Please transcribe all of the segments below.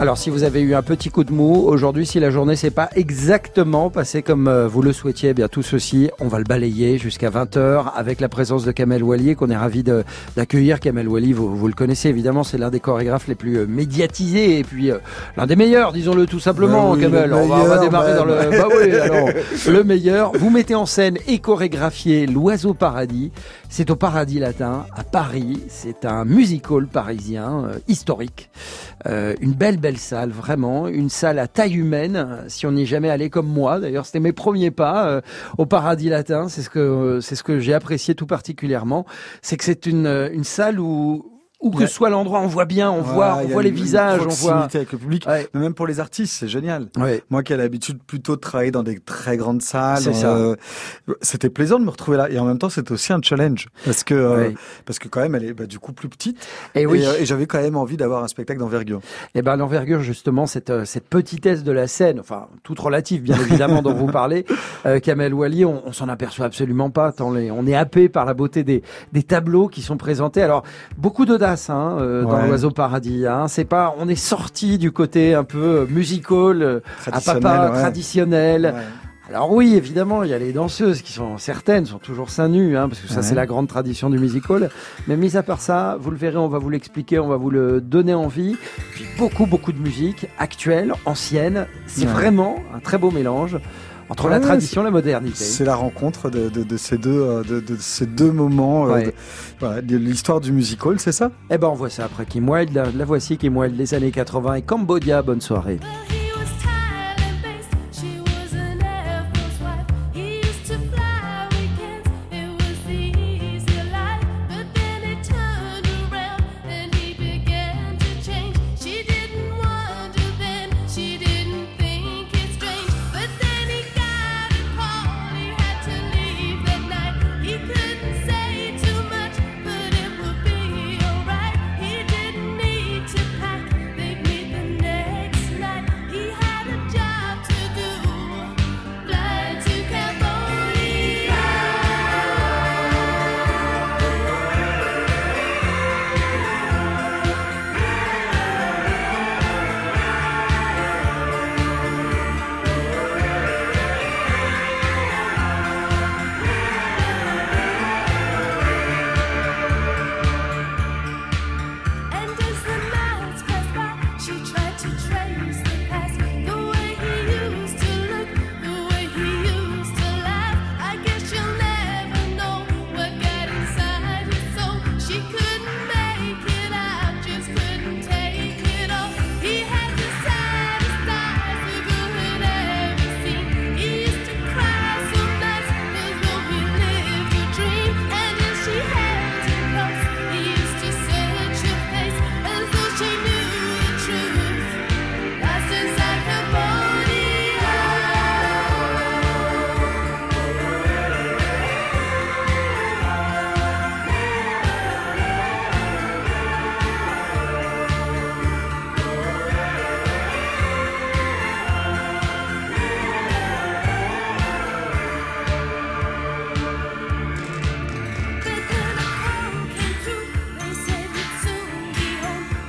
Alors si vous avez eu un petit coup de mou, aujourd'hui si la journée s'est pas exactement passée comme euh, vous le souhaitiez, eh bien tout ceci, on va le balayer jusqu'à 20h avec la présence de Kamel Wally qu'on est ravi d'accueillir. Kamel Wally, vous, vous, le connaissez évidemment, c'est l'un des chorégraphes les plus euh, médiatisés et puis euh, l'un des meilleurs, disons-le tout simplement, bah Kamel. On, va, on, va, démarrer dans le... Bah oui, alors, le meilleur. Vous mettez en scène et chorégraphiez L'Oiseau Paradis. C'est au Paradis Latin à Paris. C'est un musical parisien historique. Une belle, belle salle, vraiment, une salle à taille humaine. Si on n'y est jamais allé comme moi, d'ailleurs, c'était mes premiers pas euh, au Paradis Latin. C'est ce que c'est ce que j'ai apprécié tout particulièrement, c'est que c'est une une salle où où que soit l'endroit, on voit bien, on voit, on voit les visages, on voit avec le public. Ouais. Mais même pour les artistes, c'est génial. Moi qui ai l'habitude plutôt de travailler dans des très grandes salles, euh, c'était plaisant de me retrouver là. Et en même temps, c'était aussi un challenge parce que euh, parce que quand même, elle est bah, du coup plus petite. Et oui. Et, euh, et j'avais quand même envie d'avoir un spectacle d'envergure. Et ben l'envergure justement cette euh, cette petitesse de la scène, enfin toute relative bien évidemment dont vous parlez, Kamel Wally, on, on s'en aperçoit absolument pas tant les, on est happé par la beauté des des tableaux qui sont présentés. Alors beaucoup hein, euh, dans Ouais. l'Oiseau Paradis. Hein. C'est pas, on est sorti du côté un peu euh, musical, euh, à papa ouais. traditionnel. Ouais. Alors oui, évidemment, il y a les danseuses qui sont certaines sont toujours seins nus, hein, parce que ça Ouais. c'est la grande tradition du musical. Mais mis à part ça, vous le verrez, on va vous l'expliquer, on va vous le donner envie. Puis beaucoup beaucoup de musique actuelle, ancienne. C'est Ouais. vraiment un très beau mélange entre la tradition et la modernité. C'est la rencontre de, de, de ces deux euh, de, de ces deux moments. euh, Ouais. de- l'histoire du musical, c'est ça? Eh ben on voit ça après Kim Wilde, la, la voici Kim Wilde des années 80 et Cambodia. Bonne soirée.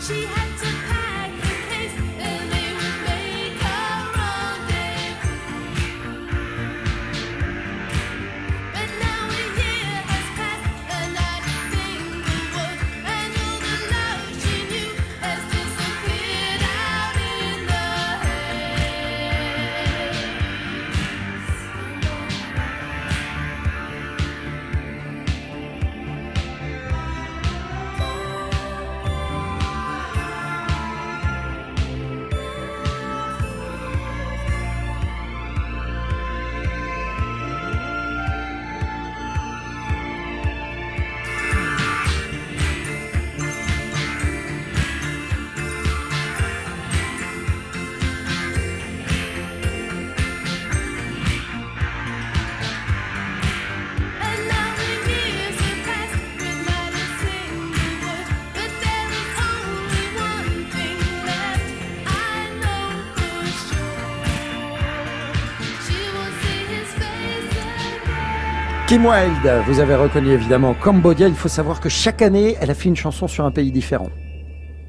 she Kim Wilde, vous avez reconnu évidemment Cambodia. Il faut savoir que chaque année, elle a fait une chanson sur un pays différent.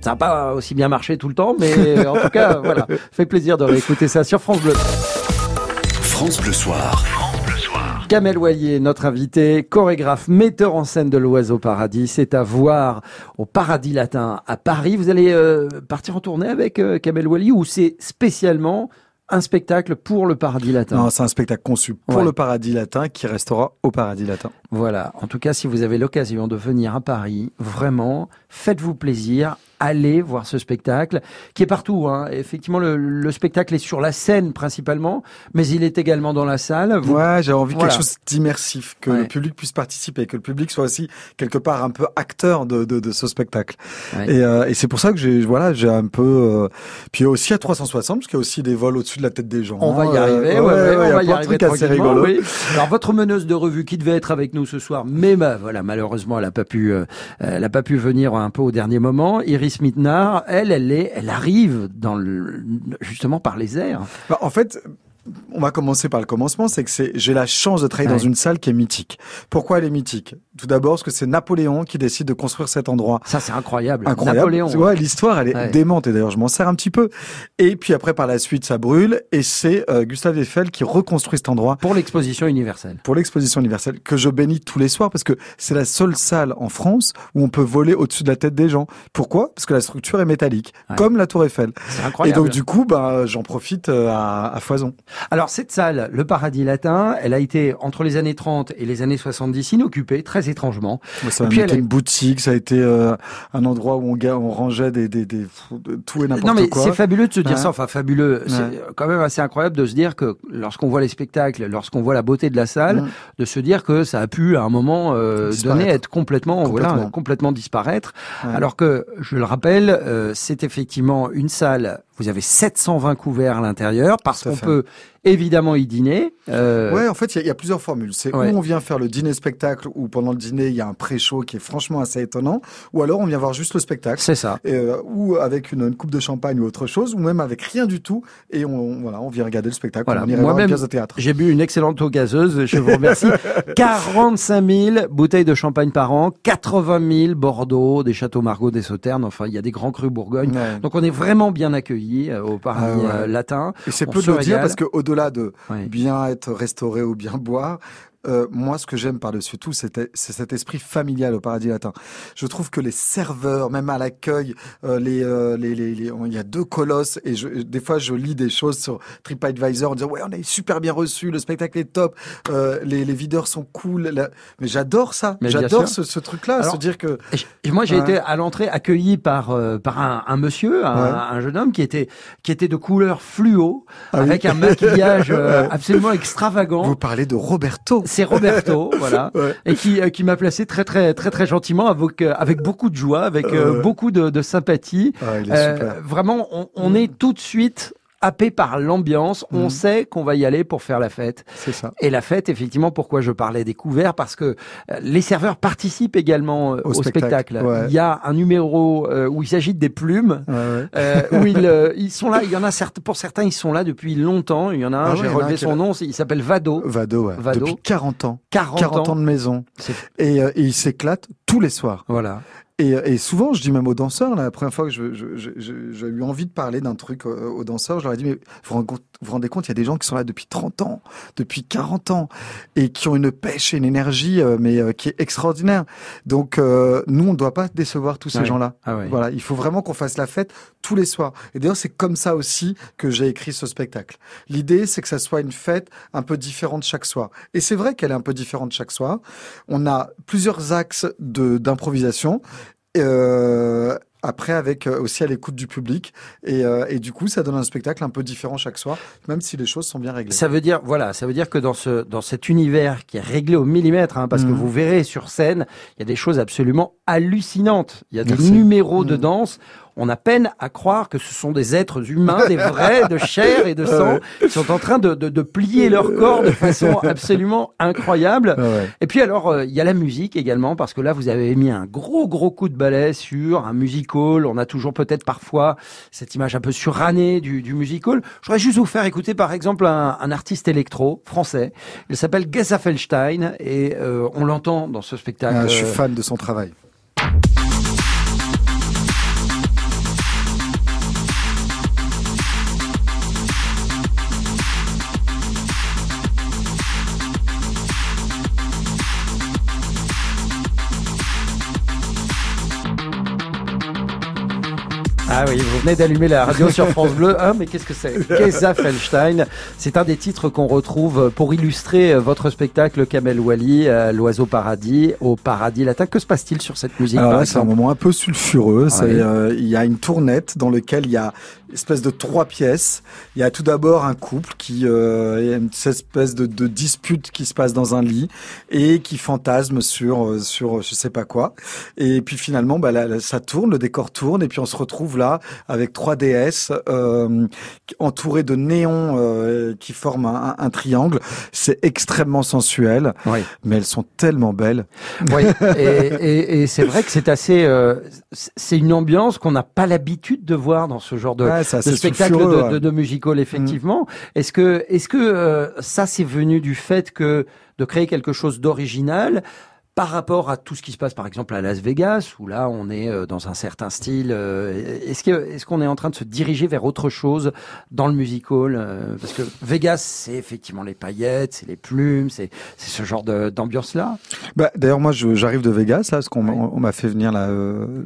Ça n'a pas aussi bien marché tout le temps, mais en tout cas, voilà, fait plaisir de réécouter ça sur France Bleu. France Bleu Soir. Kamel Wallier, notre invité, chorégraphe, metteur en scène de l'Oiseau Paradis. C'est à voir au Paradis Latin à Paris. Vous allez euh, partir en tournée avec euh, Kamel Wallier ou c'est spécialement un spectacle pour le Paradis Latin Non, c'est un spectacle conçu pour Ouais. le Paradis Latin qui restera au Paradis Latin. Voilà. En tout cas, si vous avez l'occasion de venir à Paris, vraiment, faites-vous plaisir. Allez voir ce spectacle qui est partout. Hein. Effectivement, le, le spectacle est sur la scène principalement, mais il est également dans la salle. Vous- Ouais, j'ai envie de Voilà. quelque chose d'immersif, que Ouais. le public puisse participer, que le public soit aussi quelque part un peu acteur de, de, de ce spectacle. Ouais. Et, euh, et c'est pour ça que j'ai voilà, j'ai un peu euh, puis aussi à 360 parce qu'il y a aussi des vols au-dessus de la tête des gens. On va y Euh, arriver, ouais, ouais, ouais, ouais, y on va y de arriver assez oui. Alors votre meneuse de revue qui devait être avec nous ce soir, mais bah, voilà malheureusement elle a pas pu, euh, elle a pas pu venir un peu au dernier moment. Iris Mittenard, elle, elle est, elle arrive dans le, justement par les airs. Bah, en fait, on va commencer par le commencement, c'est que j'ai la chance de travailler Ouais. dans une salle qui est mythique. Pourquoi elle est mythique? Tout d'abord parce que c'est Napoléon qui décide de construire cet endroit. Ça c'est incroyable. Incroyable. Napoléon. Ouais, l'histoire, elle est Ouais. démente et d'ailleurs je m'en sers un petit peu. Et puis après par la suite ça brûle et c'est euh, Gustave Eiffel qui reconstruit cet endroit Pour l'exposition universelle. pour l'exposition universelle que je bénis tous les soirs parce que c'est la seule salle en France où on peut voler au-dessus de la tête des gens. Pourquoi? Parce que la structure est métallique, comme la Tour Eiffel. C'est Et incroyable. donc du coup, bah, j'en profite euh, à, à foison. Alors cette salle, le Paradis Latin, elle a été entre les années 30 et les années 70 inoccupée, très étrangement. Ça a été elle une boutique, ça a été euh, un endroit où on, on rangeait des, des, des, de tout et Non n'importe mais quoi. c'est fabuleux de se dire Ouais. ça, enfin fabuleux. C'est quand même assez incroyable de se dire que lorsqu'on voit les spectacles, lorsqu'on voit la beauté de la salle, de se dire que ça a pu à un moment euh, donner être complètement, voilà, Complètement. complètement disparaître. Alors que je le rappelle, euh, c'est effectivement une salle. Vous avez 720 couverts à l'intérieur parce qu'on peut évidemment y dîner. Euh, Ouais, en fait, il y a- il y, a plusieurs formules. C'est Ouais. où on vient faire le dîner-spectacle, ou pendant le dîner, il y a un pré-show qui est franchement assez étonnant, ou alors on vient voir juste le spectacle. C'est ça. Et, euh, ou avec une, une coupe de champagne ou autre chose, ou même avec rien du tout, et on, voilà, on vient regarder le spectacle. Voilà. On irait voir une Moi-même, pièce de théâtre. J'ai bu une excellente eau gazeuse, je vous remercie. 45 000 bouteilles de champagne par an, 80 000 Bordeaux, des châteaux Margaux, des Sauternes, enfin il y a des grands crus Bourgogne. Ouais. Donc on est vraiment bien accueillis euh, au paradis Ah euh, latin. Et c'est peu de le dire parce que au-delà de bien être restauré ou bien boire, euh, moi, ce que j'aime par-dessus tout, c'est cet esprit familial au paradis latin. Je trouve que les serveurs, même à l'accueil, euh, les, euh, les, les, les- il y a deux colosses et je, des fois, je lis des choses sur TripAdvisor en disant ouais, on est super bien reçu, le spectacle est top, les, les videurs sont cool. la- Mais j'adore ça, j'adore ce, ce truc-là, se dire que moi, j'ai Ouais. été à l'entrée accueilli par par un, un monsieur, un, Ouais. un jeune homme qui était qui était de couleur fluo, Ah oui. avec un maquillage absolument extravagant. vous parlez de Roberto. C'est Roberto, voilà, Ouais. et qui euh, qui m'a placé très très très très gentiment avec euh, avec beaucoup de joie, avec euh, beaucoup de, de sympathie. Ah, il est super. vraiment, on, on est tout de suite happé par l'ambiance. On Mm. sait qu'on va y aller pour faire la fête. C'est ça. Et la fête, effectivement, pourquoi je parlais des couverts? Parce que euh, les serveurs participent également euh, au, Au spectacle. spectacle, ouais. Il y a un numéro euh, où il s'agit des plumes. Ouais, ouais. euh, où ils, ils sont là, il y en a certes, pour certains, ils sont là depuis longtemps. Il y en a un, Ah j'ai relevé son nom, il s'appelle Vado, Vado, ouais. Vado. depuis 40 ans. 40, 40 ans ans. de maison. Et, euh, et il s'éclate tous les soirs. Voilà. Et, et souvent, je dis même aux danseurs, là, la première fois que je- je- je- je- j'ai eu envie de parler d'un truc euh, aux danseurs, je leur ai dit, mais vous vous rendez compte, il y a des gens qui sont là depuis 30 ans, depuis 40 ans, et qui ont une pêche et une énergie, euh, mais euh, qui est extraordinaire. Donc, euh, nous, on ne doit pas décevoir tous ces Ouais. gens-là. Ah ouais. Voilà, il faut vraiment qu'on fasse la fête tous les soirs. Et d'ailleurs, c'est comme ça aussi que j'ai écrit ce spectacle. L'idée, c'est que ça soit une fête un peu différente chaque soir. Et c'est vrai qu'elle est un peu différente chaque soir. On a plusieurs axes d'improvisation. Euh, après, avec euh, aussi à l'écoute du public. Et, euh, et du coup, ça donne un spectacle un peu différent chaque soir, même si les choses sont bien réglées. Ça veut dire, voilà, ça veut dire que dans ce dans cet univers qui est réglé au millimètre, hein, parce que Mhm. vous verrez sur scène, il y a des choses absolument hallucinantes. Il y a des Merci. numéros de Mhm. danse. On a peine à croire que ce sont des êtres humains, des vrais, de chair et de sang, qui sont en train de, de, de plier leur corps de façon absolument incroyable. Ouais. Et puis alors, euh, il y a la musique également, parce que là, vous avez mis un gros, gros coup de balai sur un musical. On a toujours peut-être parfois cette image un peu surannée du, du musical. Je voudrais juste vous faire écouter, par exemple, un, un artiste électro français. Il s'appelle Geza Felstein, et euh, on l'entend dans ce spectacle. Ah, je suis fan de son travail. Venez d'allumer la radio sur France Bleu. Ah, mais qu'est-ce que c'est Geza Felstein. C'est un des titres qu'on retrouve pour illustrer votre spectacle Kamel Wally, euh, l'oiseau paradis, au paradis latin. Que se passe-t-il sur cette musique Alors par là, c'est un moment un peu sulfureux. Ouais. euh, il y a une tournette dans laquelle il y a espèce de trois pièces. Il y a tout d'abord un couple qui, euh, il y a une espèce de, de dispute qui se passe dans un lit et qui fantasme sur, euh, sur je sais pas quoi. Et puis finalement, bah, là, ça tourne, le décor tourne et puis on se retrouve là avec trois déesses euh, entourées de néons euh, qui forment un, un triangle. C'est extrêmement sensuel, Oui. mais elles sont tellement belles. Oui, et, et- et c'est vrai que c'est assez, euh, c'est- c'est une ambiance qu'on n'a pas l'habitude de voir dans ce genre de, Ouais, c'est de assez spectacle de, ouais. de, de musical, effectivement. Est-ce que, est-ce que euh, ça c'est venu du fait que de créer quelque chose d'original par rapport à tout ce qui se passe, par exemple à Las Vegas, où là on est euh, dans un certain style. euh, Est-ce que, est-ce qu'on est en train de se diriger vers autre chose dans le musical euh, Parce que Vegas, c'est effectivement les paillettes, c'est les plumes, c'est ce genre d'ambiance-là? Bah, d'ailleurs, moi, j'arrive de Vegas, là, parce qu'on m'a- Ouais. on m'a fait venir là.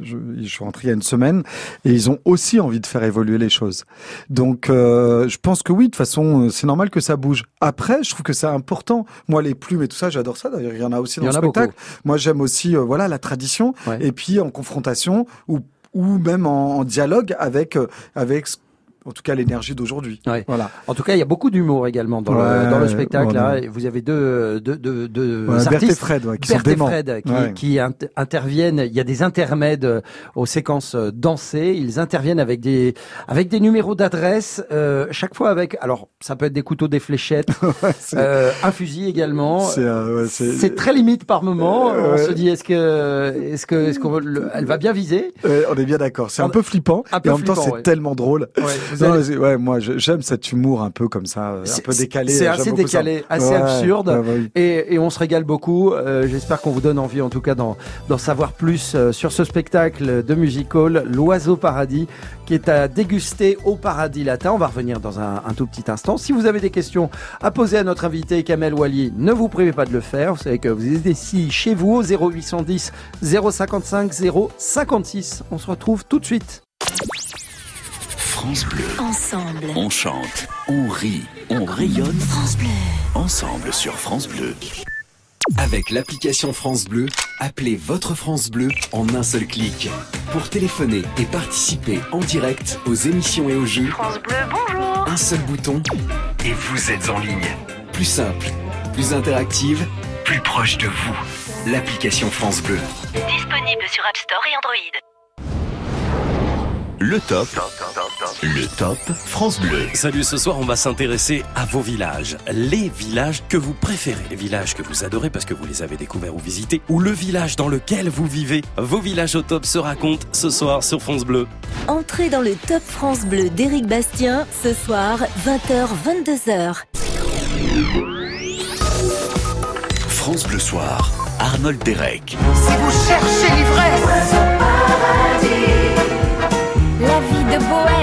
je, je suis rentré il y a une semaine, et ils ont aussi envie de faire évoluer les choses. Donc, euh, je pense que oui, de toute façon, c'est normal que ça bouge. Après, je trouve que c'est important. Moi, les plumes et tout ça, j'adore ça. D'ailleurs, il y en a aussi dans le spectacle. Moi, j'aime aussi, euh, voilà, la tradition, Ouais. et puis en confrontation ou ou même en, en dialogue avec euh, avec ce- en tout cas l'énergie d'aujourd'hui. Ouais. Voilà. En tout cas, il y a beaucoup d'humour également dans, le, dans le spectacle. voilà. Vous avez deux, deux, deux, deux Berthe et artistes. Fred, ouais, qui Berthe sont et. Fred qui, interviennent. Il y a des intermèdes euh, aux séquences euh, dansées. Ils interviennent avec des avec des numéros d'adresse. euh, chaque fois avec. Alors, ça peut être des couteaux, des fléchettes, euh, un fusil également. c'est, euh, très limite par moment. On se dit est-ce que est-ce que est-ce qu'on elle va bien viser? On est bien d'accord. C'est un peu flippant, un peu et en même temps, c'est ouais. tellement drôle. Ouais, Non, allez- ouais, moi, j'aime cet humour un peu comme ça, euh, un peu décalé. c'est assez ça. décalé, assez Ouais, absurde. ouais, ouais, oui. Et, et on se régale beaucoup. Euh, J'espère qu'on vous donne envie, en tout cas, d'en savoir plus euh, sur ce spectacle de musical, L'Oiseau Paradis, qui est à déguster au Paradis Latin. On va revenir dans un, un tout petit instant. Si vous avez des questions à poser à notre invité Kamel Wally, ne vous privez pas de le faire. Vous savez que vous êtes ici chez vous au 0810 055 056. On se retrouve tout de suite. France Bleu. Ensemble. On chante, on rit, on rayonne France Bleu. ensemble sur France Bleu. Avec l'application France Bleu, appelez votre France Bleu en un seul clic. Pour téléphoner et participer en direct aux émissions et aux jeux, France Bleu, bonjour. un seul bouton et vous êtes en ligne. Plus simple, plus interactive, plus proche de vous. L'application France Bleu. Disponible sur App Store et Android. Le top. Le top France Bleu. Salut, ce soir on va s'intéresser à vos villages. Les villages que vous préférez, les villages que vous adorez parce que vous les avez découverts ou visités, ou le village dans lequel vous vivez. Vos villages au top se racontent ce soir sur France Bleu. Entrez dans le Top France Bleu d'Éric Bastien ce soir 20h-22h. France Bleu Soir. Arnold Derek. La vie de bohème. I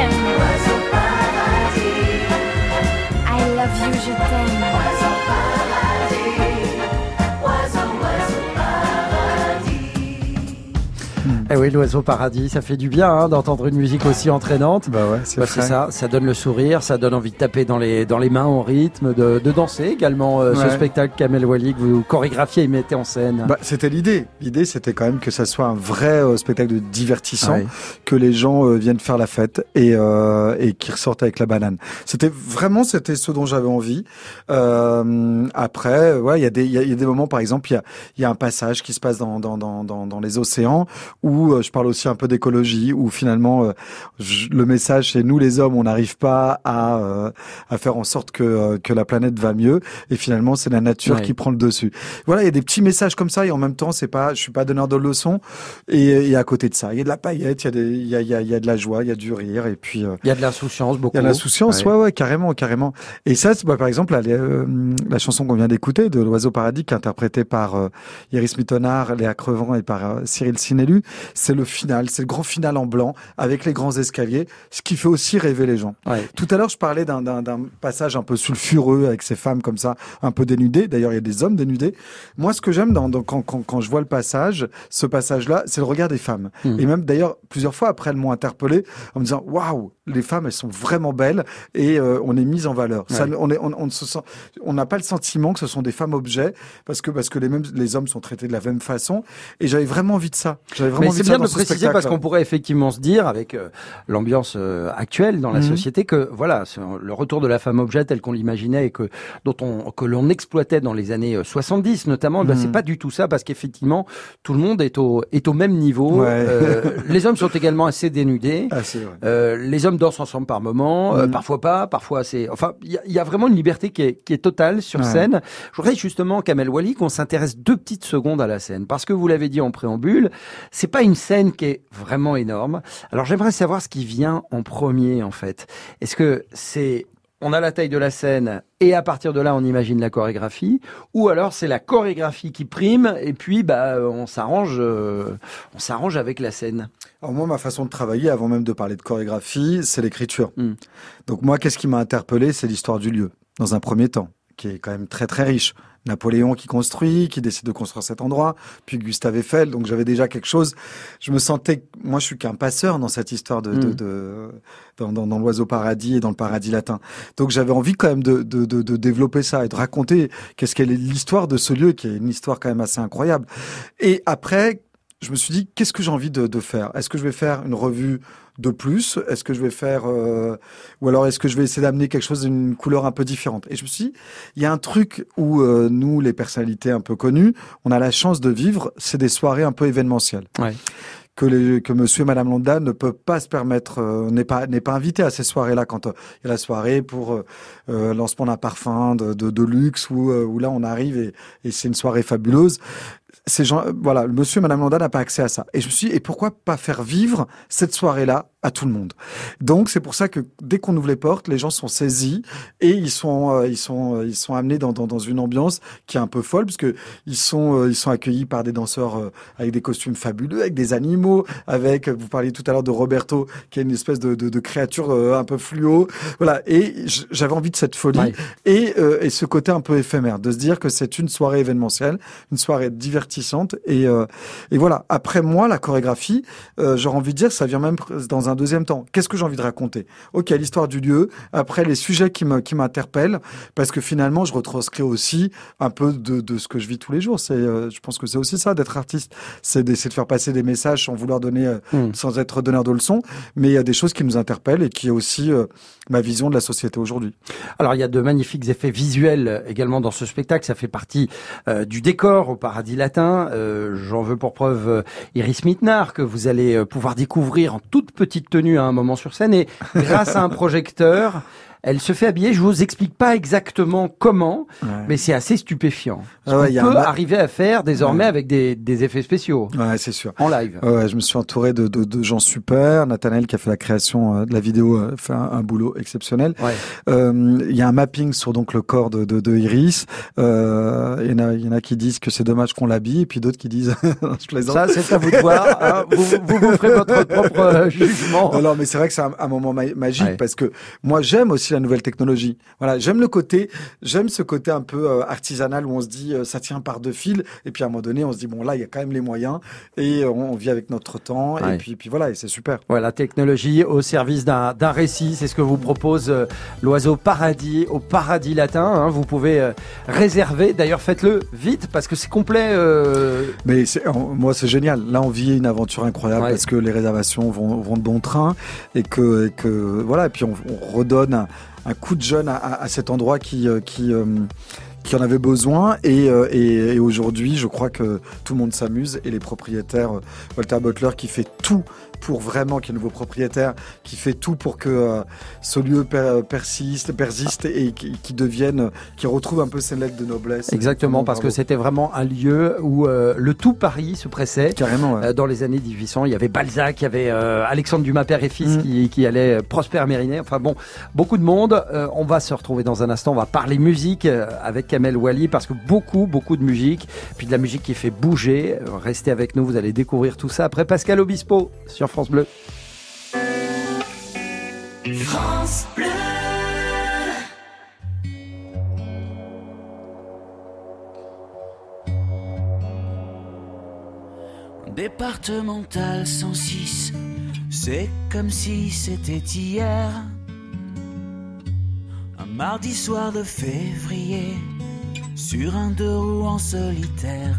oui, l'Oiseau Paradis, ça fait du bien hein, d'entendre une musique aussi entraînante. Bah ouais, c'est Bah, ça, ça donne le sourire, ça donne envie de taper dans les, dans les mains en rythme, de, de danser également euh, ce spectacle Kamel Wally que vous chorégraphiez et mettez en scène. Bah, c'était l'idée. L'idée, c'était quand même que ça soit un vrai euh, spectacle de divertissant, Ouais. que les gens euh, viennent faire la fête et, euh, et qui ressortent avec la banane. C'était vraiment, c'était ce dont j'avais envie. Euh, après, ouais, il y a des, il y, a- y a des moments, par exemple, il y a, il y a un passage qui se passe dans, dans, dans, dans, dans les océans où euh, je parle aussi un peu d'écologie, où finalement, euh, je- le message c'est nous les hommes, on n'arrive pas à, euh, à faire en sorte que, que la planète va mieux, et finalement c'est la nature Ouais. qui prend le dessus. Voilà, il y a des petits messages comme ça, et en même temps, c'est pas, je suis pas donneur de leçons, et, et à côté de ça, il y a de la paillette, il y a, des, il y a, il y a, il y a de la joie, il y a du rire, et puis. Il y a de l'insouciance beaucoup. il y a l'insouciance, ouais. ouais, carrément, carrément. Et ça, bah, par exemple, la, euh, la chanson qu'on vient d'écouter de l'Oiseau Paradis, qui est interprétée par euh, Iris Mittenard, Léa Crevant et par euh, Cyril Sinelu, c'est le final, c'est le grand final en blanc, avec les grands escaliers, ce qui fait aussi rêver les gens. Ouais. Tout à l'heure, je parlais d'un, d'un, d'un passage un peu sulfureux, avec ces femmes comme ça, un peu dénudées. D'ailleurs, il y a des hommes dénudés. Moi, ce que j'aime dans, dans- quand, quand, quand je vois le passage, ce passage-là, c'est le regard des femmes. Mhm. Et même, d'ailleurs, plusieurs fois après, elles m'ont interpellé en me disant, waouh, les femmes, elles sont vraiment belles et euh, on est mis en valeur. Ça, on est, on, on ne se sent, on n'a pas le sentiment que ce sont des femmes objets parce que parce que les mêmes, les hommes sont traités de la même façon. Et j'avais vraiment envie de ça. J'avais vraiment Mais envie c'est bien de le préciser parce qu'on pourrait effectivement se dire, avec euh, l'ambiance euh, actuelle dans la Mhm. société, que voilà, le retour de la femme objet tel qu'on l'imaginait et que dont on que l'on exploitait dans les années euh, 70 notamment, ben, Mhm. c'est pas du tout ça parce qu'effectivement tout le monde est au est au même niveau. Ouais. Les hommes sont également assez dénudés. Ah, les hommes dansent ensemble par moment, euh, Mhm. parfois pas, parfois c'est. Enfin, il y, a- il y a vraiment une liberté qui est, qui est totale sur Ouais. scène. Je voudrais justement, Kamel Wally, qu'on s'intéresse deux petites secondes à la scène, parce que vous l'avez dit en préambule, c'est pas une scène qui est vraiment énorme. Alors j'aimerais savoir ce qui vient en premier, en fait. Est-ce que c'est on a la taille de la scène et à partir de là on imagine la chorégraphie, ou alors c'est la chorégraphie qui prime et puis bah on s'arrange, euh, on s'arrange avec la scène? Alors moi, ma façon de travailler, avant même de parler de chorégraphie, c'est l'écriture. Mm. Donc moi, qu'est-ce qui m'a interpellé C'est l'histoire du lieu, dans un premier temps, qui est quand même très très riche. Napoléon qui construit, qui décide de construire cet endroit, puis Gustave Eiffel. Donc j'avais déjà quelque chose. Je me sentais, moi, je suis qu'un passeur dans cette histoire de, de, Mm. de- dans, dans, dans l'oiseau paradis et dans le paradis latin. Donc j'avais envie quand même de, de, de, de développer ça et de raconter qu'est-ce qu'est l'histoire de ce lieu, qui est une histoire quand même assez incroyable. Et après, je me suis dit, qu'est-ce que j'ai envie de, de faire? Est-ce que je vais faire une revue de plus? Est-ce que je vais faire, euh, ou alors est-ce que je vais essayer d'amener quelque chose d'une couleur un peu différente? Et je me suis dit, il y a un truc où euh, nous, les personnalités un peu connues, on a la chance de vivre, c'est des soirées un peu événementielles. Ouais. Que, les, que monsieur et madame Londa ne peut pas se permettre, euh, n'est pas, n'est pas invité à ces soirées-là quand euh, il y a la soirée pour euh, euh, lancement d'un parfum de, de, de luxe où, euh, où là on arrive et, et c'est une soirée fabuleuse ces gens, voilà, le monsieur et madame Landa n'a pas accès à ça. Et je me suis dit, et pourquoi pas faire vivre cette soirée-là à tout le monde? Donc c'est pour ça que dès qu'on ouvre les portes, les gens sont saisis et ils sont, euh, ils sont, euh, ils sont amenés dans, dans, dans une ambiance qui est un peu folle parce que ils sont, euh, ils sont accueillis par des danseurs avec des costumes fabuleux, avec des animaux, avec, vous parliez tout à l'heure de Roberto, qui est une espèce de, de, de créature un peu fluo, voilà. Et j'avais envie de cette folie et, et ce côté un peu éphémère, de se dire que c'est une soirée événementielle, une soirée divertissante. Et, euh, et voilà, après moi, la chorégraphie, euh, j'aurais envie de dire, ça vient même dans un deuxième temps. Qu'est-ce que j'ai envie de raconter? Ok, l'histoire du lieu, après les sujets qui m'interpellent, parce que finalement, je retranscris aussi un peu de, de ce que je vis tous les jours. C'est, euh, je pense que c'est aussi ça d'être artiste, c'est d'essayer de faire passer des messages sans vouloir donner, euh, Mm. sans être donneur de leçons, mais il y a des choses qui nous interpellent et qui est aussi ma vision de la société aujourd'hui. Alors il y a de magnifiques effets visuels également dans ce spectacle. Ça fait partie du décor au Paradis Latin. Euh, J'en veux pour preuve euh, Iris Mittenard que vous allez euh, pouvoir découvrir en toute petite tenue à un moment sur scène et grâce à un projecteur. Elle se fait habiller. Je vous explique pas exactement comment, mais c'est assez stupéfiant. Ce Ah ouais, qu'on il y a peut un arriver à faire désormais Ouais. avec des, des effets spéciaux Ouais, c'est sûr. en live. Ouais, ouais, je me suis entouré de, de, de gens super. Nathanaël qui a fait la création euh, de la vidéo euh, fait un, un boulot exceptionnel. Ouais. Euh, Il y a un mapping sur donc le corps de, de, de Iris. Euh, Il y, en a- il y en a qui disent que c'est dommage qu'on l'habille, et puis d'autres qui disent, je plaisante. Ça, c'est à vous de voir. hein. Vous, vous vous ferez votre propre jugement. Non, non, mais c'est vrai que c'est un, un moment ma- magique Ouais. parce que moi j'aime aussi la nouvelle technologie. Voilà, j'aime le côté, j'aime ce côté un peu euh, artisanal où on se dit euh, ça tient par deux fils et puis à un moment donné on se dit bon là il y a quand même les moyens et euh, on, vit avec notre temps Ouais. et puis puis voilà et c'est super. Voilà, technologie au service d'un d'un récit, c'est ce que vous propose euh, l'oiseau paradis au paradis latin. hein. Vous pouvez réserver, d'ailleurs faites-le vite parce que c'est complet. Mais moi, c'est génial. Là, on vit une aventure incroyable Ouais. parce que les réservations vont, vont de bon train et que, et que voilà. Et puis on, on redonne un, coup de jeune à, cet endroit qui, euh, qui, euh, qui en avait besoin. Et, euh, et, et aujourd'hui, je crois que tout le monde s'amuse et les propriétaires, Walter Butler qui fait tout pour vraiment, qui est nouveau propriétaire, qui fait tout pour que euh, ce lieu per- persiste, persiste et qui, qui devienne, qui retrouve un peu ses lettres de noblesse. Exactement, parce que c'était vraiment un lieu où euh, le tout Paris se pressait. Carrément, ouais. Euh, Dans les années 1800, il y avait Balzac, il y avait euh, Alexandre Dumas père et fils Mm. qui, qui allait euh, Prosper Mérimée. Enfin bon, beaucoup de monde. Euh, on va se retrouver dans un instant. On va parler musique euh, avec Kamel Wally parce que beaucoup, beaucoup de musique, puis de la musique qui fait bouger. Euh, Restez avec nous, vous allez découvrir tout ça après Pascal Obispo sur France Bleu. France Bleu. Départemental 106, c'est comme si c'était hier. Un mardi soir de février, sur un deux roues en solitaire.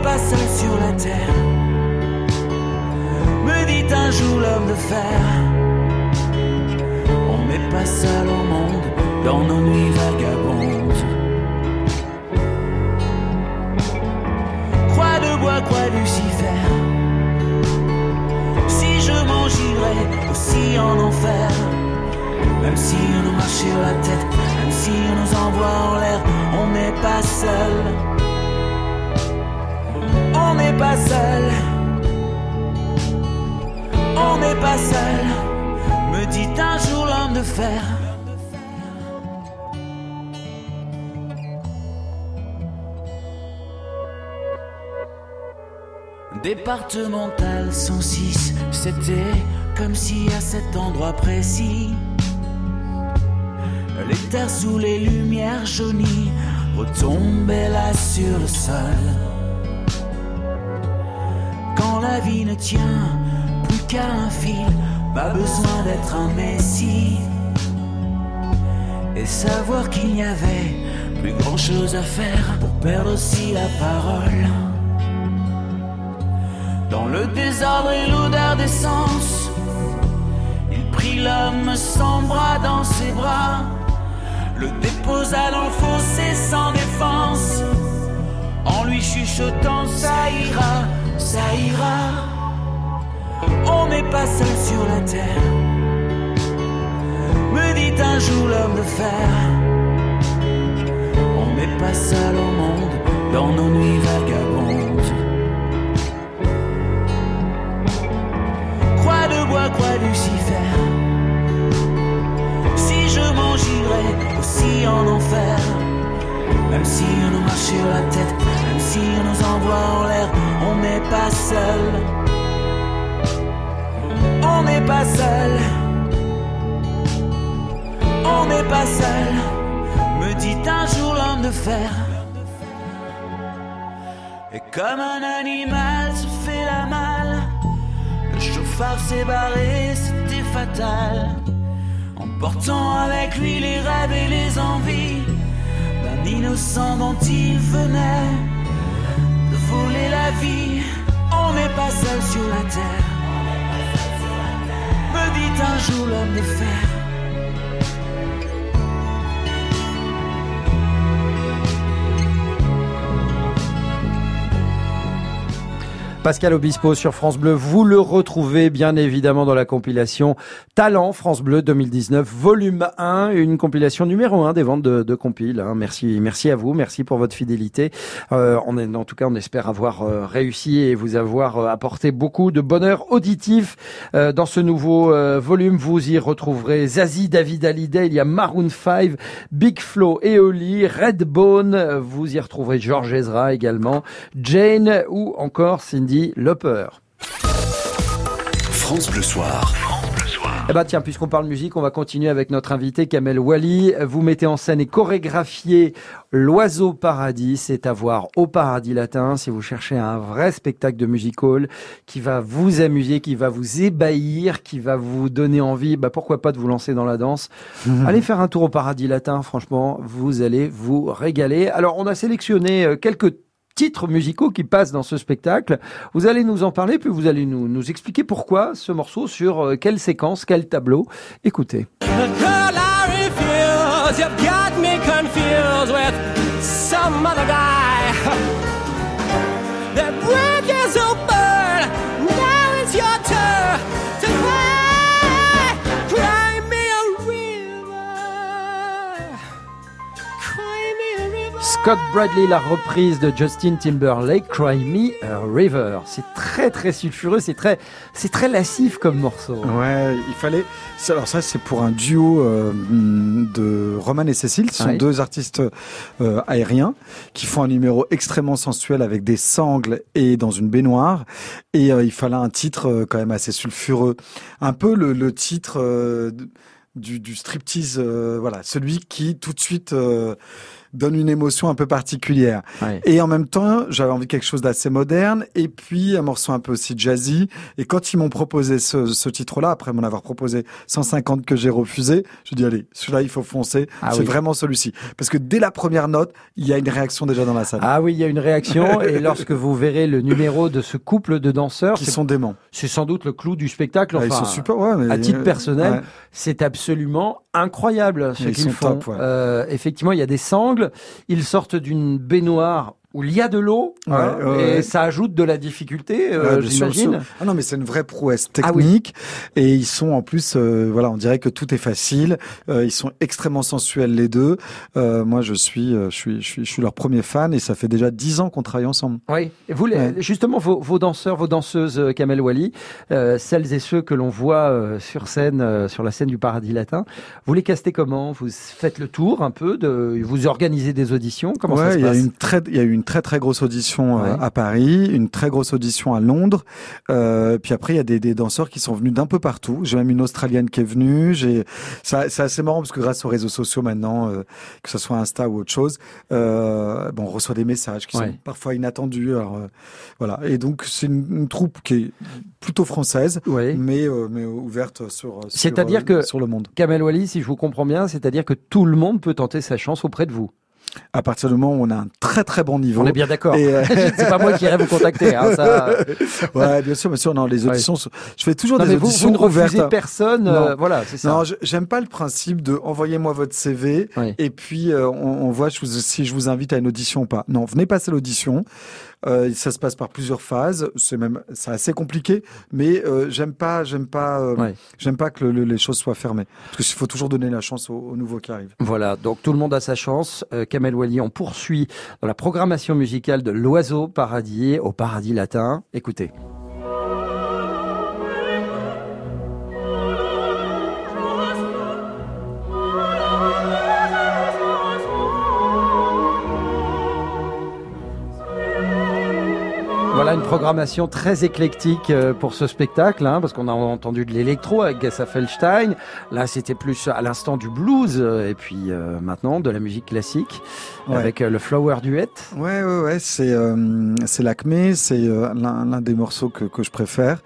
On n'est pas seul sur la terre, me dit un jour l'homme de fer. On n'est pas seul au monde dans nos nuits vagabondes. Croix de bois, croix Lucifer. Si je m'en girais aussi en enfer, même si on nous marche sur la tête, même si on nous envoie en l'air, on n'est pas seul. On n'est pas seul. On n'est pas seul, me dit un jour l'homme de fer. Départemental 106, c'était comme si à cet endroit précis, les terres sous les lumières jaunies retombaient là sur le sol. La vie ne tient plus qu'à un fil, pas besoin d'être un messie. Et savoir qu'il n'y avait plus grand chose à faire pour perdre aussi la parole. Dans le désordre et l'odeur d'essence, il prit l'homme sans bras dans ses bras, le déposa dans le fossé sans défense, en lui chuchotant ça ira, ça ira. On n'est pas seul sur la terre, me dit un jour l'homme de fer. On n'est pas seul au monde dans nos nuits vagabondes. Croix de bois, croix Lucifer. Si je m'en girais aussi en enfer, même si on nous marche sur la tête, même si on nous envoie en l'air, on n'est pas seul. On n'est pas seul. On n'est pas seul, me dit un jour l'homme de fer. Et comme un animal se fait la malle, le chauffard s'est barré, c'était fatal. Emportant avec lui les rêves et les envies d'un innocent dont il venait de voler la vie. On n'est pas seul sur la terre, me dit un jour l'homme de fer. Pascal Obispo sur France Bleu, vous le retrouvez bien évidemment dans la compilation Talent France Bleu 2019, volume 1, une compilation numéro 1 des ventes de, de compile. hein. Merci, merci à vous, merci pour votre fidélité. Euh, on est, en tout cas, on espère avoir euh, réussi et vous avoir euh, apporté beaucoup de bonheur auditif euh, dans ce nouveau euh, volume. Vous y retrouverez Zazie, David Hallyday, il y a Maroon 5, Big Flo, Eoli, Redbone. Vous y retrouverez George Ezra également, Jane ou encore Cindy Lauper. France Bleu Soir. Eh ben tiens, puisqu'on parle musique, on va continuer avec notre invité Kamel Wally. Vous mettez en scène et chorégraphiez L'Oiseau Paradis. C'est à voir au Paradis Latin si vous cherchez un vrai spectacle de musical qui va vous amuser, qui va vous ébahir, qui va vous donner envie, bah pourquoi pas de vous lancer dans la danse. Allez faire un tour au Paradis Latin, franchement, vous allez vous régaler. Alors on a sélectionné euh, quelques titres musicaux qui passent dans ce spectacle. Vous allez nous en parler, puis vous allez nous, expliquer pourquoi ce morceau, sur euh, quelle séquence, quel tableau. Écoutez. Scott Bradley, la reprise de Justin Timberlake, Cry Me a River. C'est très très sulfureux, c'est très, c'est très lassif comme morceau. Ouais, il fallait. Alors ça, c'est pour un duo euh, de Roman et Cécile. Ce sont deux artistes euh, aériens qui font un numéro extrêmement sensuel avec des sangles et dans une baignoire. Et euh, il fallait un titre quand même assez sulfureux, un peu le, le titre du, du striptease. voilà, celui qui tout de suite. Donne une émotion un peu particulière. Ouais. Et en même temps, j'avais envie de quelque chose d'assez moderne, et puis un morceau un peu aussi jazzy. Et quand ils m'ont proposé ce, ce titre-là, après m'en avoir proposé 150 que j'ai refusé, je dis allez, celui-là il faut foncer. Ah c'est oui. vraiment celui-ci, parce que dès la première note, il y a une réaction déjà dans la salle. Ah oui, il y a une réaction et lorsque vous verrez le numéro de ce couple de danseurs, qui sont déments. c'est sans doute le clou du spectacle. Ah, ils Enfin, sont super, ouais, mais- à titre personnel, Ouais. c'est absolument incroyable ce Ils qu'ils font. top, ouais. Euh, effectivement, il y a des sangles. Ils sortent d'une baignoire où il y a de l'eau Ouais, hein, ouais, et ouais. ça ajoute de la difficulté, euh, j'imagine. Ah non, mais c'est une vraie prouesse Ah oui. technique. Et ils sont en plus, euh, voilà, on dirait que tout est facile. Euh, ils sont extrêmement sensuels les deux. Moi, je suis, je suis, je suis, je suis leur premier fan et ça fait déjà dix ans qu'on travaille ensemble. Oui, Et vous, les- justement, vos, vos danseurs, vos danseuses, Kamel Wally, euh, celles et ceux que l'on voit sur scène, sur la scène du Paradis Latin, vous les castez comment? Vous faites le tour un peu, de, vous organisez des auditions? Comment ça se il y a passe? une très, il y a eu une très très grosse audition euh, Ouais. à Paris, une très grosse audition à Londres. Euh, puis après, il y a des, des danseurs qui sont venus d'un peu partout. J'ai même une Australienne qui est venue. J'ai, ça- c'est assez marrant parce que grâce aux réseaux sociaux maintenant, euh, que ce soit Insta ou autre chose, euh, bon, on reçoit des messages qui Ouais. sont parfois inattendus. Alors, voilà. Et donc c'est une, une troupe qui est plutôt française, Ouais. mais mais ouverte sur. sur, C'est-à-dire euh, que- sur le monde. Kamel Wally, si je vous comprends bien, c'est-à-dire que tout le monde peut tenter sa chance auprès de vous. À partir du moment où on a un très très bon niveau. On est bien d'accord. Euh, c'est pas moi qui irai vous contacter. Hein, ça... ouais, bien sûr, bien sûr. Non, les Ouais. auditions, sont- je fais toujours Non, des mais auditions vous ne refusez ouvertes. personne. Non. euh, voilà, c'est ça. Non, j'aime pas le principe de envoyez-moi votre CV Oui. et puis euh, on, on voit je vous- si je vous invite à une audition ou pas. Non, venez passer l'audition. Euh, ça se passe par plusieurs phases. C'est même c'est assez compliqué, mais euh, j'aime pas j'aime pas euh, Ouais. j'aime pas que le- le- les choses soient fermées parce qu'il faut toujours donner la chance aux, aux nouveaux qui arrivent. Voilà, donc tout le monde a sa chance. Euh, Kamel Wally, on poursuit dans la programmation musicale de l'Oiseau Paradis au Paradis Latin. Écoutez. Voilà une programmation très éclectique euh, pour ce spectacle, hein, parce qu'on a entendu de l'électro avec Gassa Feldstein. Là, c'était plus à l'instant du blues, euh, et puis euh, maintenant de la musique classique Ouais. avec euh, le Flower Duet. Ouais, ouais, ouais, c'est euh, c'est l'Acmé, c'est euh, l'un des morceaux que, que je préfère.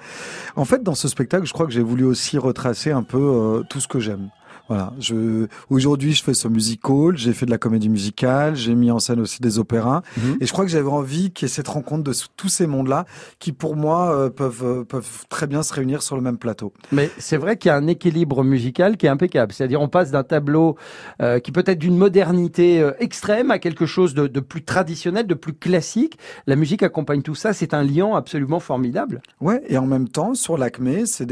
En fait, dans ce spectacle, je crois que j'ai voulu aussi retracer un peu euh, tout ce que j'aime. Voilà, je aujourd'hui je fais ce musical, j'ai fait de la comédie musicale, j'ai mis en scène aussi des opéras, Mhm. et je crois que j'avais envie qu'il y ait cette rencontre de tous ces mondes-là qui, pour moi, euh, peuvent euh, peuvent très bien se réunir sur le même plateau. Mais c'est vrai qu'il y a un équilibre musical qui est impeccable. C'est-à-dire, on passe d'un tableau euh, qui peut être d'une modernité extrême à quelque chose de, de plus traditionnel, de plus classique. La musique accompagne tout ça. C'est un lien absolument formidable. Ouais, et en même temps, sur l'Acmé, c'est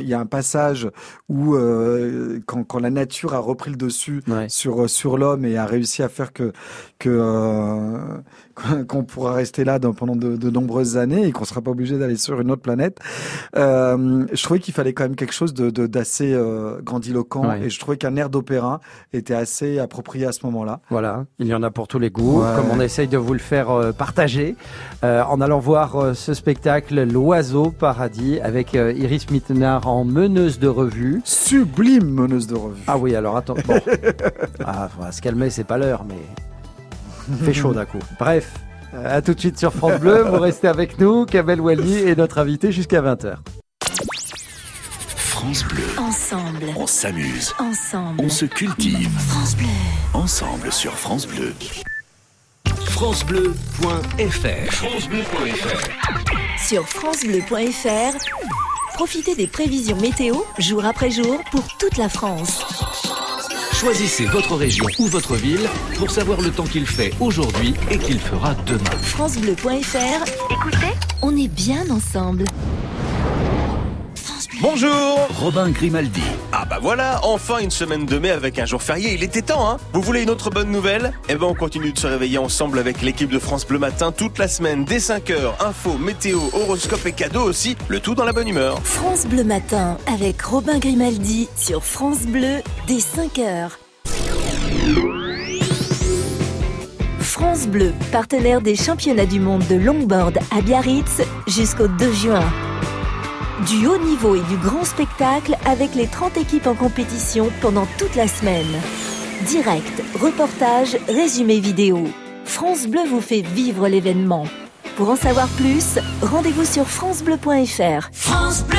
il y a un passage où euh, quand, quand la nature a repris le dessus Ouais. sur sur l'homme et a réussi à faire que que euh, qu'on- pourra rester là pendant de, de nombreuses années et qu'on sera pas obligé d'aller sur une autre planète. Euh, je trouvais qu'il fallait quand même quelque chose de d'assez euh, grandiloquent Ouais. et je trouvais qu'un air d'opéra était assez approprié à ce moment-là. Voilà, il y en a pour tous les goûts, Ouais. comme on essaye de vous le faire euh, partager en allant voir ce spectacle L'Oiseau Paradis avec Iris Mittenard en meneuse de revue. Sublime meneuse de revue. Ah oui, alors attends, bon. ah, se calmer, c'est pas l'heure, mais il fait chaud d'un coup. Bref, euh, à tout de suite sur France Bleu, vous restez avec nous, Kamel Wally est notre invité jusqu'à 20h. France Bleu, Ensemble. on s'amuse, Ensemble. on se cultive. France Bleu. Ensemble sur France Bleu. FranceBleu.fr Sur FranceBleu.fr, profitez des prévisions météo jour après jour pour toute la France. Choisissez votre région ou votre ville pour savoir le temps qu'il fait aujourd'hui et qu'il fera demain. FranceBleu.fr, écoutez, on est bien ensemble. Bonjour Robin Grimaldi, bah voilà, enfin une semaine de mai avec un jour férié, il était temps hein Vous voulez une autre bonne nouvelle? Eh ben on continue de se réveiller ensemble avec l'équipe de France Bleu Matin toute la semaine dès 5h, info, météo, horoscope et cadeaux aussi, le tout dans la bonne humeur. France Bleu Matin avec Robin Grimaldi sur France Bleu dès 5h. France Bleu, partenaire des championnats du monde de longboard à Biarritz jusqu'au 2 juin. Du haut niveau et du grand spectacle avec les 30 équipes en compétition pendant toute la semaine. Direct, reportage, résumé vidéo. France Bleu vous fait vivre l'événement. Pour en savoir plus, rendez-vous sur francebleu.fr. France Bleu.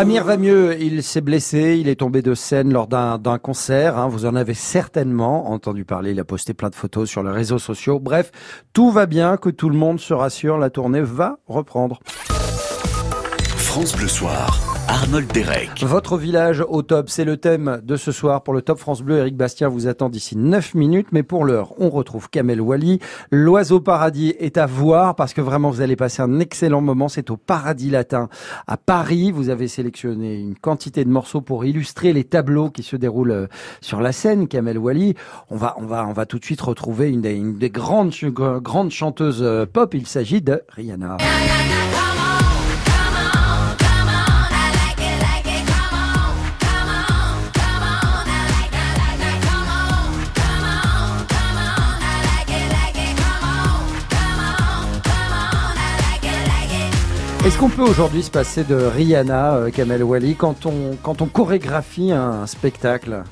Amir va mieux, il s'est blessé, il est tombé de scène lors d'un concert. hein. vous en avez certainement entendu parler. Il a posté plein de photos sur les réseaux sociaux. Bref, tout va bien, que tout le monde se rassure. La tournée va reprendre. France Bleu Soir. Arnold Derek. Votre village au top, c'est le thème de ce soir pour le Top France Bleu. Eric Bastien vous attend d'ici 9 minutes, mais pour l'heure, on retrouve Kamel Wally. L'oiseau paradis est à voir parce que vraiment vous allez passer un excellent moment. C'est au Paradis Latin à Paris. Vous avez sélectionné une quantité de morceaux pour illustrer les tableaux qui se déroulent euh, sur la scène. Kamel Wally, on va, on va, on va tout de suite retrouver une des, une des grandes, grandes chanteuses euh, pop. Il s'agit de Rihanna. Qu'on peut aujourd'hui se passer de Rihanna, euh, Kamel Wally, quand on, quand on chorégraphie un spectacle?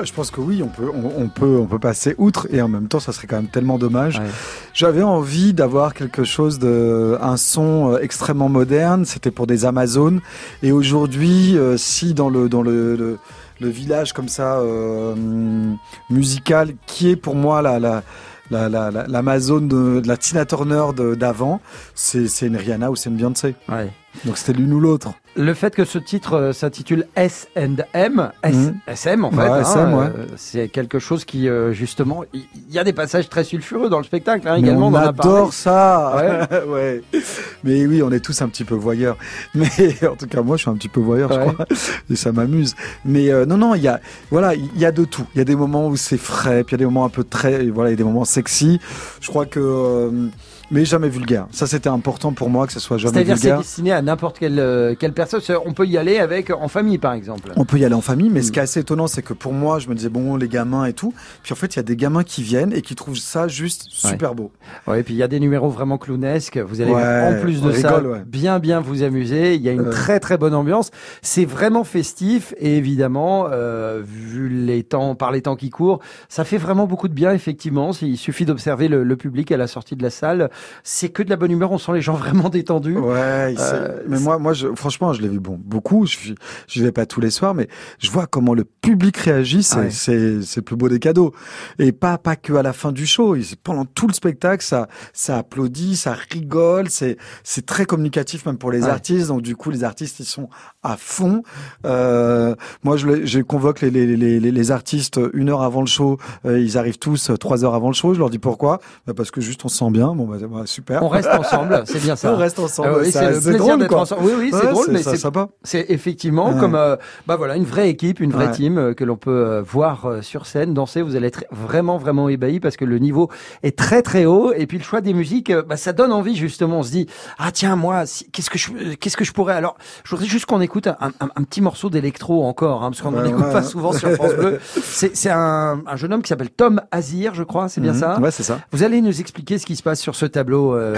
Je pense que oui, on peut, on, on peut, on peut passer outre et en même temps, ça serait quand même tellement dommage. Ouais. J'avais envie d'avoir quelque chose de, un son euh, extrêmement moderne. C'était pour des Amazones. Et aujourd'hui, euh, si dans le, dans le, le, le village comme ça, euh, musical, qui est pour moi la, la, la, la, la- l'Amazone de, la Tina Turner d'avant, c'est, c'est une Rihanna ou c'est une Beyoncé. Ouais. Donc c'était l'une ou l'autre. Le fait que ce titre euh, s'intitule S&M, S, Mhm. SM en fait, Ouais, hein, ouais. euh, c'est quelque chose qui euh, justement, il y a des passages très sulfureux dans le spectacle hein, également. on parlé. adore ça. Ouais. Mais oui, on est tous un petit peu voyeurs. Mais en tout cas, moi, je suis un petit peu voyeur, Ouais. je crois, et ça m'amuse. Mais euh, non, non, il y a, voilà, il y a de tout. Il y a des moments où c'est frais, puis il y a des moments un peu très, voilà, il y a des moments sexy. Je crois que, euh, mais jamais vulgaire. Ça, c'était important pour moi que ce soit jamais C'est-à-dire c'est vulgaire. destiné à n'importe quelle, euh, quelle personne. On peut y aller avec en famille par exemple. On peut y aller en famille, mais ce Mm. qui est assez étonnant, c'est que pour moi, je me disais bon, les gamins et tout. Puis en fait, il y a des gamins qui viennent et qui trouvent ça juste Ouais. super beau. Ouais, et puis il y a des numéros vraiment clownesques. Vous allez Ouais, en plus de ça rigole, ouais. bien bien vous amuser. Il y a une Ouais. très très bonne ambiance. C'est vraiment festif et évidemment, euh, vu les temps, par les temps qui courent, ça fait vraiment beaucoup de bien effectivement. Il suffit d'observer le, le public à la sortie de la salle. C'est que de la bonne humeur. On sent les gens vraiment détendus. Ouais, Euh, mais moi, moi, je, franchement, je l'ai vu bon beaucoup. Je, je vais pas tous les soirs, mais je vois comment le public réagit. C'est, Ouais. c'est, c'est le plus beau des cadeaux. Et pas, pas que à la fin du show. Pendant tout le spectacle, ça, ça applaudit, ça rigole. C'est, c'est très communicatif même pour les Ouais. artistes. Donc du coup, les artistes, ils sont à fond. Euh, moi, je, je convoque les, les, les, les, artistes une heure avant le show. Euh, ils arrivent tous trois heures avant le show. Je leur dis pourquoi? Bah Parce que juste on se sent bien. Bon, bah, bah, super. On reste ensemble, c'est bien ça. On reste ensemble. Oui, Ça- c'est le plaisir drôle, d'être ensemble. Oui, oui, c'est Ouais, drôle, mais c'est sympa. C'est effectivement Ouais. comme euh, bah voilà une vraie équipe, une vraie Ouais. team euh, que l'on peut euh, voir euh, sur scène danser. Vous allez être vraiment vraiment ébahi parce que le niveau est très très haut et puis le choix des musiques, euh, bah, ça donne envie justement. On se dit ah tiens moi si- qu'est-ce que je euh, qu'est-ce que je pourrais? Alors je voudrais juste qu'on écoute un, un- un petit morceau d'électro encore hein, parce qu'on n'en écoute pas souvent sur France Bleu. C'est c'est un, un jeune homme qui s'appelle Tom Azir, je crois, c'est bien Mhm. ça? Ouais, c'est ça. Vous allez nous expliquer ce qui se passe sur ce tableau, euh.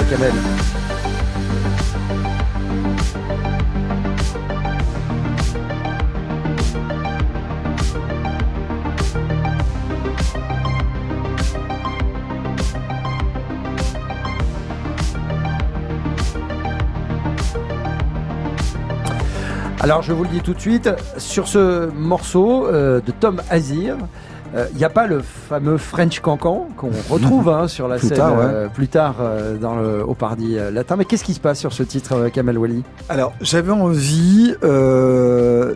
Alors je vous le dis tout de suite, sur ce morceau euh, de Tom Azir, il n'y a pas le fameux French Cancan qu'on retrouve hein, sur la Plus scène tard, ouais. euh, plus tard euh, dans le au Pardi euh, latin. Mais qu'est-ce qui se passe sur ce titre, euh, Kamel Wally? Alors, j'avais envie euh,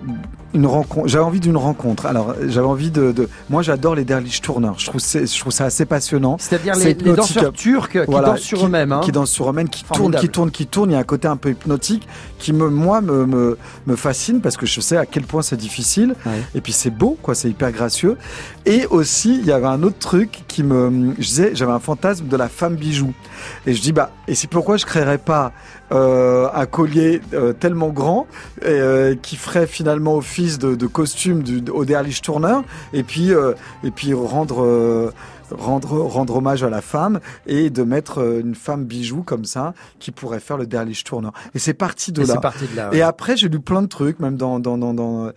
une rencontre. J'avais envie d'une rencontre. Alors, j'avais envie de. de... Moi, j'adore les derlich tourneurs. Je trouve je trouve ça assez passionnant. C'est-à-dire C'est les, les danseurs turcs qui Voilà, dansent sur eux-mêmes. Hein. Qui dansent sur eux-mêmes, qui tournent, qui tournent, qui tournent. Il y a un côté un peu hypnotique qui me, moi, me, me, me fascine parce que je sais à quel point c'est difficile. Ouais. Et puis c'est beau, quoi. C'est hyper gracieux. Et aussi, il y avait un autre truc qui me, je disais, j'avais un fantasme de la femme bijou. Et je dis, bah, et c'est pourquoi je créerais pas euh, un collier euh, tellement grand euh, qui ferait finalement office de, de costume du, au Derlich Tourneur et puis euh, et puis rendre euh, rendre rendre hommage à la femme et de mettre euh, une femme bijou comme ça qui pourrait faire le Derlich Tourneur. Et c'est parti de Et là. c'est parti de là. ouais. Et après, j'ai lu plein de trucs, même dans dans dans, dans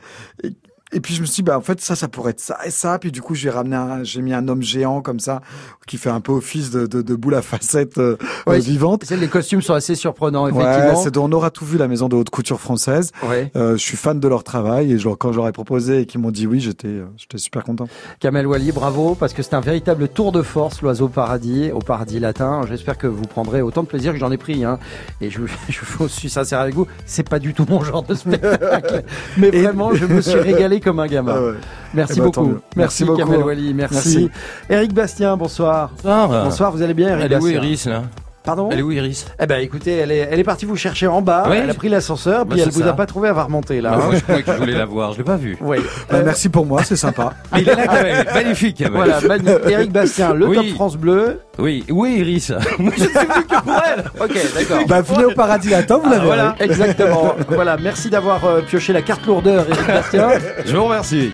et, Et puis je me suis dit, bah, en fait, ça, ça pourrait être ça et ça. Puis du coup, j'ai ramené j'ai mis un homme géant comme ça, qui fait un peu office de, de, de boule à facettes euh, Ouais, euh, vivante. Les costumes sont assez surprenants, Ouais, effectivement. c'est on aura tout vu, la maison de haute couture française. Ouais. Euh, je suis fan de leur travail et genre, quand je leur ai proposé et qu'ils m'ont dit oui, j'étais, j'étais super content. Kamel Wally, bravo, parce que c'est un véritable tour de force, l'oiseau paradis, au paradis latin. J'espère que vous prendrez autant de plaisir que j'en ai pris. Hein. Et je, je suis sincère avec vous, c'est pas du tout mon genre de spectacle. Mais vraiment, je me suis régalé comme un gamin. Ah ouais. Merci Eh ben, tant beaucoup. Merci, Merci beaucoup. Kamel Wally, merci. Merci. Eric Bastien, bonsoir. Bonsoir. Bonsoir, vous allez bien, Eric Elle est où Bastien Iris là? Pardon Elle est où Iris Eh ben écoutez, elle est, elle est partie vous chercher en bas, Oui. elle a pris l'ascenseur, Bah, puis elle vous a pas trouvé, elle va remonter là. Ah, hein. Moi je croyais que je voulais la voir, je l'ai pas vue. Oui. Bah, Euh, merci pour moi, c'est sympa. Mais il est là quand même, magnifique quand même. Voilà, magnifique. Eric Bastien, le Oui. top France Bleu. Oui, oui Iris. Moi je ne suis venu que pour elle. Ok, d'accord. bah, venez au paradis latin, vous Ah, l'avez. voilà, exactement. voilà, merci d'avoir euh, pioché la carte lourdeur, Eric Bastien. Je vous remercie.